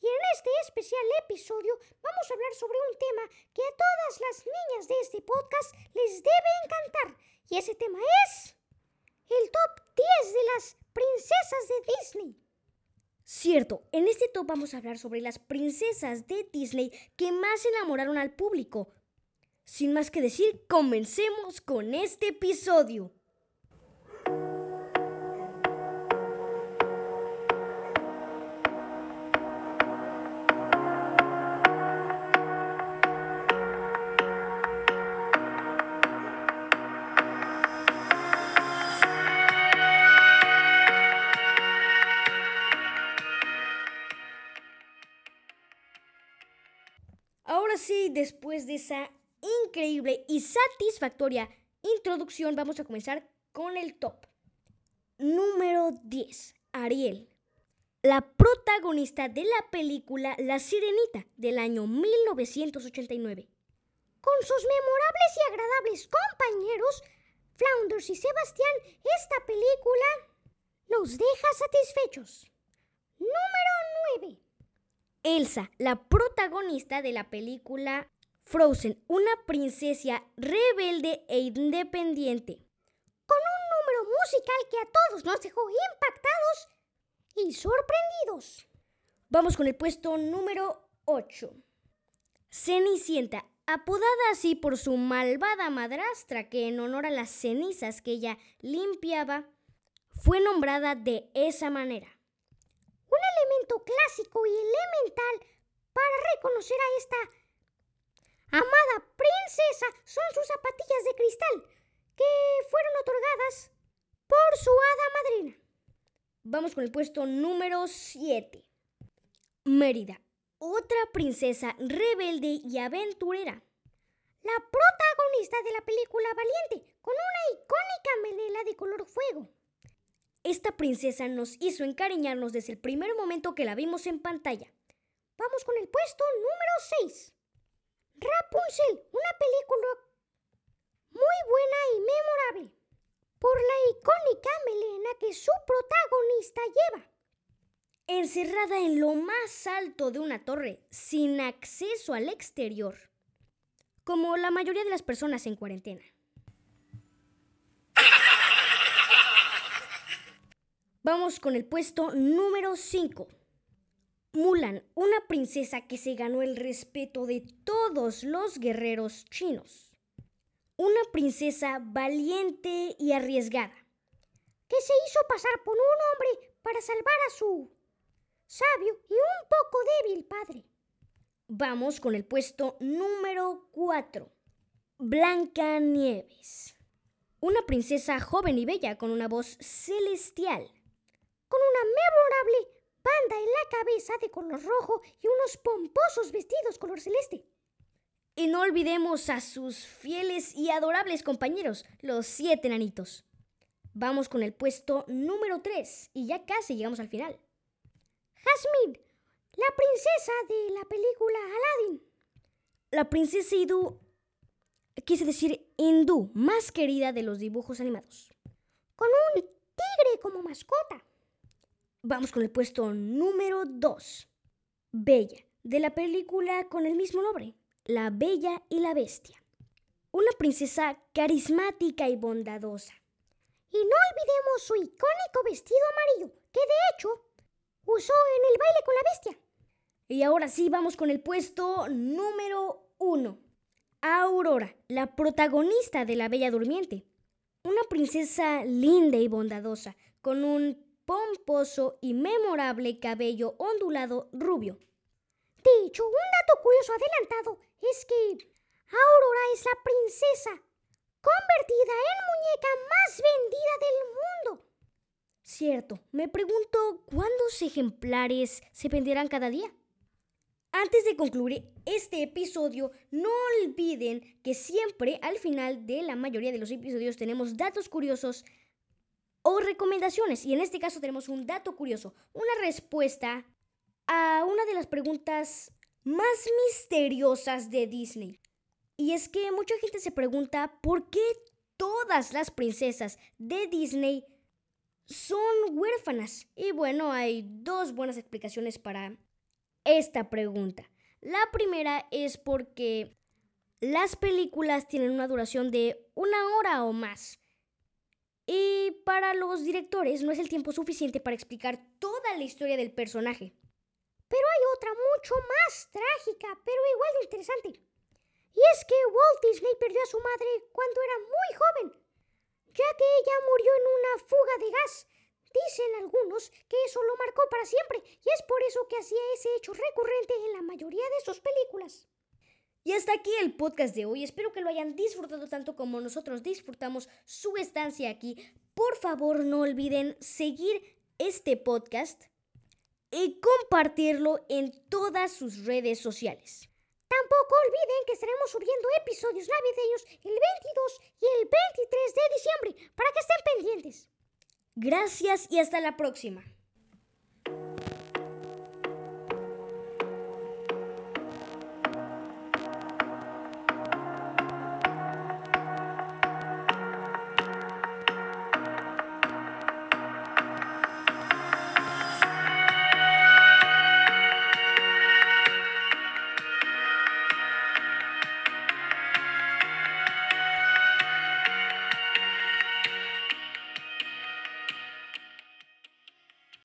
Y en este especial episodio vamos a hablar sobre un tema que a todas las niñas de este podcast les debe encantar. Y ese tema es el top 10 de las princesas de Disney. Cierto, en este top vamos a hablar sobre las princesas de Disney que más enamoraron al público. Sin más que decir, comencemos con este episodio. Sí, después de esa increíble y satisfactoria introducción, vamos a comenzar con el top. Número 10. Ariel. La protagonista de la película La Sirenita del año 1989. Con sus memorables y agradables compañeros, Flounders y Sebastián, esta película nos deja satisfechos. Número 9. Elsa, la protagonista de la película Frozen, una princesa rebelde e independiente. Con un número musical que a todos nos dejó impactados y sorprendidos. Vamos con el puesto número 8. Cenicienta, apodada así por su malvada madrastra que en honor a las cenizas que ella limpiaba, fue nombrada de esa manera. Un elemento clásico y elemental para reconocer a esta amada princesa son sus zapatillas de cristal que fueron otorgadas por su hada madrina. Vamos con el puesto número 7. Mérida, otra princesa rebelde y aventurera. La protagonista de la película Valiente, con una icónica melena de color fuego. Esta princesa nos hizo encariñarnos desde el primer momento que la vimos en pantalla. Vamos con el puesto número 6. Rapunzel, una película muy buena y memorable por la icónica melena que su protagonista lleva. Encerrada en lo más alto de una torre, sin acceso al exterior, como la mayoría de las personas en cuarentena. Vamos con el puesto número 5. Mulan, una princesa que se ganó el respeto de todos los guerreros chinos. Una princesa valiente y arriesgada. Que se hizo pasar por un hombre para salvar a su sabio y un poco débil padre. Vamos con el puesto número 4. Blanca Nieves. Una princesa joven y bella con una voz celestial. Con una memorable en la cabeza de color rojo y unos pomposos vestidos color celeste. Y no olvidemos a sus fieles y adorables compañeros, los siete enanitos. Vamos con el puesto número 3 y ya casi llegamos al final. Jasmine, la princesa de la película Aladdin. La princesa hindú, quise decir hindú, más querida de los dibujos animados. Con un tigre como mascota. Vamos con el puesto número 2. Bella, de la película con el mismo nombre, La Bella y la Bestia. Una princesa carismática y bondadosa. Y no olvidemos su icónico vestido amarillo, que de hecho usó en el baile con la bestia. Y ahora sí, vamos con el puesto número 1. Aurora, la protagonista de La Bella Durmiente. Una princesa linda y bondadosa, con un pomposo y memorable cabello ondulado rubio. De hecho, un dato curioso adelantado es que Aurora es la princesa convertida en muñeca más vendida del mundo. Cierto, me pregunto cuántos ejemplares se venderán cada día. Antes de concluir este episodio, no olviden que siempre al final de la mayoría de los episodios tenemos datos curiosos o recomendaciones. Y en este caso tenemos un dato curioso, una respuesta a una de las preguntas más misteriosas de Disney. Y es que mucha gente se pregunta por qué todas las princesas de Disney son huérfanas. Y bueno, hay dos buenas explicaciones para esta pregunta. La primera es porque las películas tienen una duración de una hora o más. Y para los directores no es el tiempo suficiente para explicar toda la historia del personaje. Pero hay otra mucho más trágica, pero igual de interesante. Y es que Walt Disney perdió a su madre cuando era muy joven, ya que ella murió en una fuga de gas Dicen algunos que eso lo marcó para siempre y es por eso que hacía ese hecho recurrente en la mayoría de sus películas. Y hasta aquí el podcast de hoy. Espero que lo hayan disfrutado tanto como nosotros disfrutamos su estancia aquí. Por favor, no olviden seguir este podcast y compartirlo en todas sus redes sociales. Tampoco olviden que estaremos subiendo episodios navideños el 22 y el 23 de diciembre para que estén pendientes. Gracias y hasta la próxima.